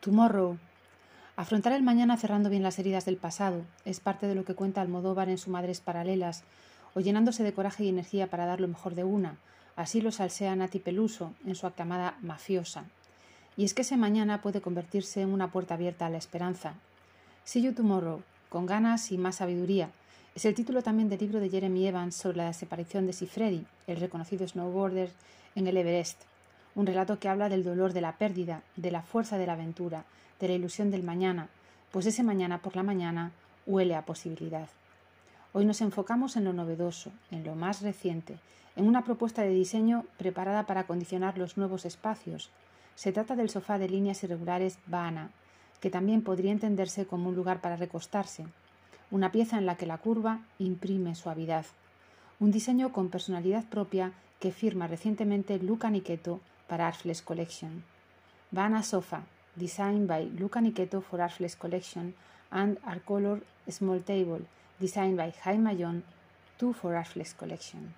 Tomorrow. Afrontar el mañana cerrando bien las heridas del pasado es parte de lo que cuenta Almodóvar en su Madres Paralelas, o llenándose de coraje y energía para dar lo mejor de una. Así lo salsea Nati Peluso en su aclamada Mafiosa. Y es que ese mañana puede convertirse en una puerta abierta a la esperanza. See You Tomorrow, con ganas y más sabiduría, es el título también del libro de Jeremy Evans sobre la desaparición de Sifredi, el reconocido snowboarder en el Everest. Un relato que habla del dolor de la pérdida, de la fuerza de la aventura, de la ilusión del mañana, pues ese mañana por la mañana huele a posibilidad. Hoy nos enfocamos en lo novedoso, en lo más reciente, en una propuesta de diseño preparada para acondicionar los nuevos espacios. Se trata del sofá de líneas irregulares Bana, que también podría entenderse como un lugar para recostarse, una pieza en la que la curva imprime suavidad. Un diseño con personalidad propia que firma recientemente Luca Niqueto Artflex Collection. Vana Sofa, designed by Luca Niqueto for Artflex Collection, and Color Small Table, designed by Jaime Mayon, too for Artflex Collection.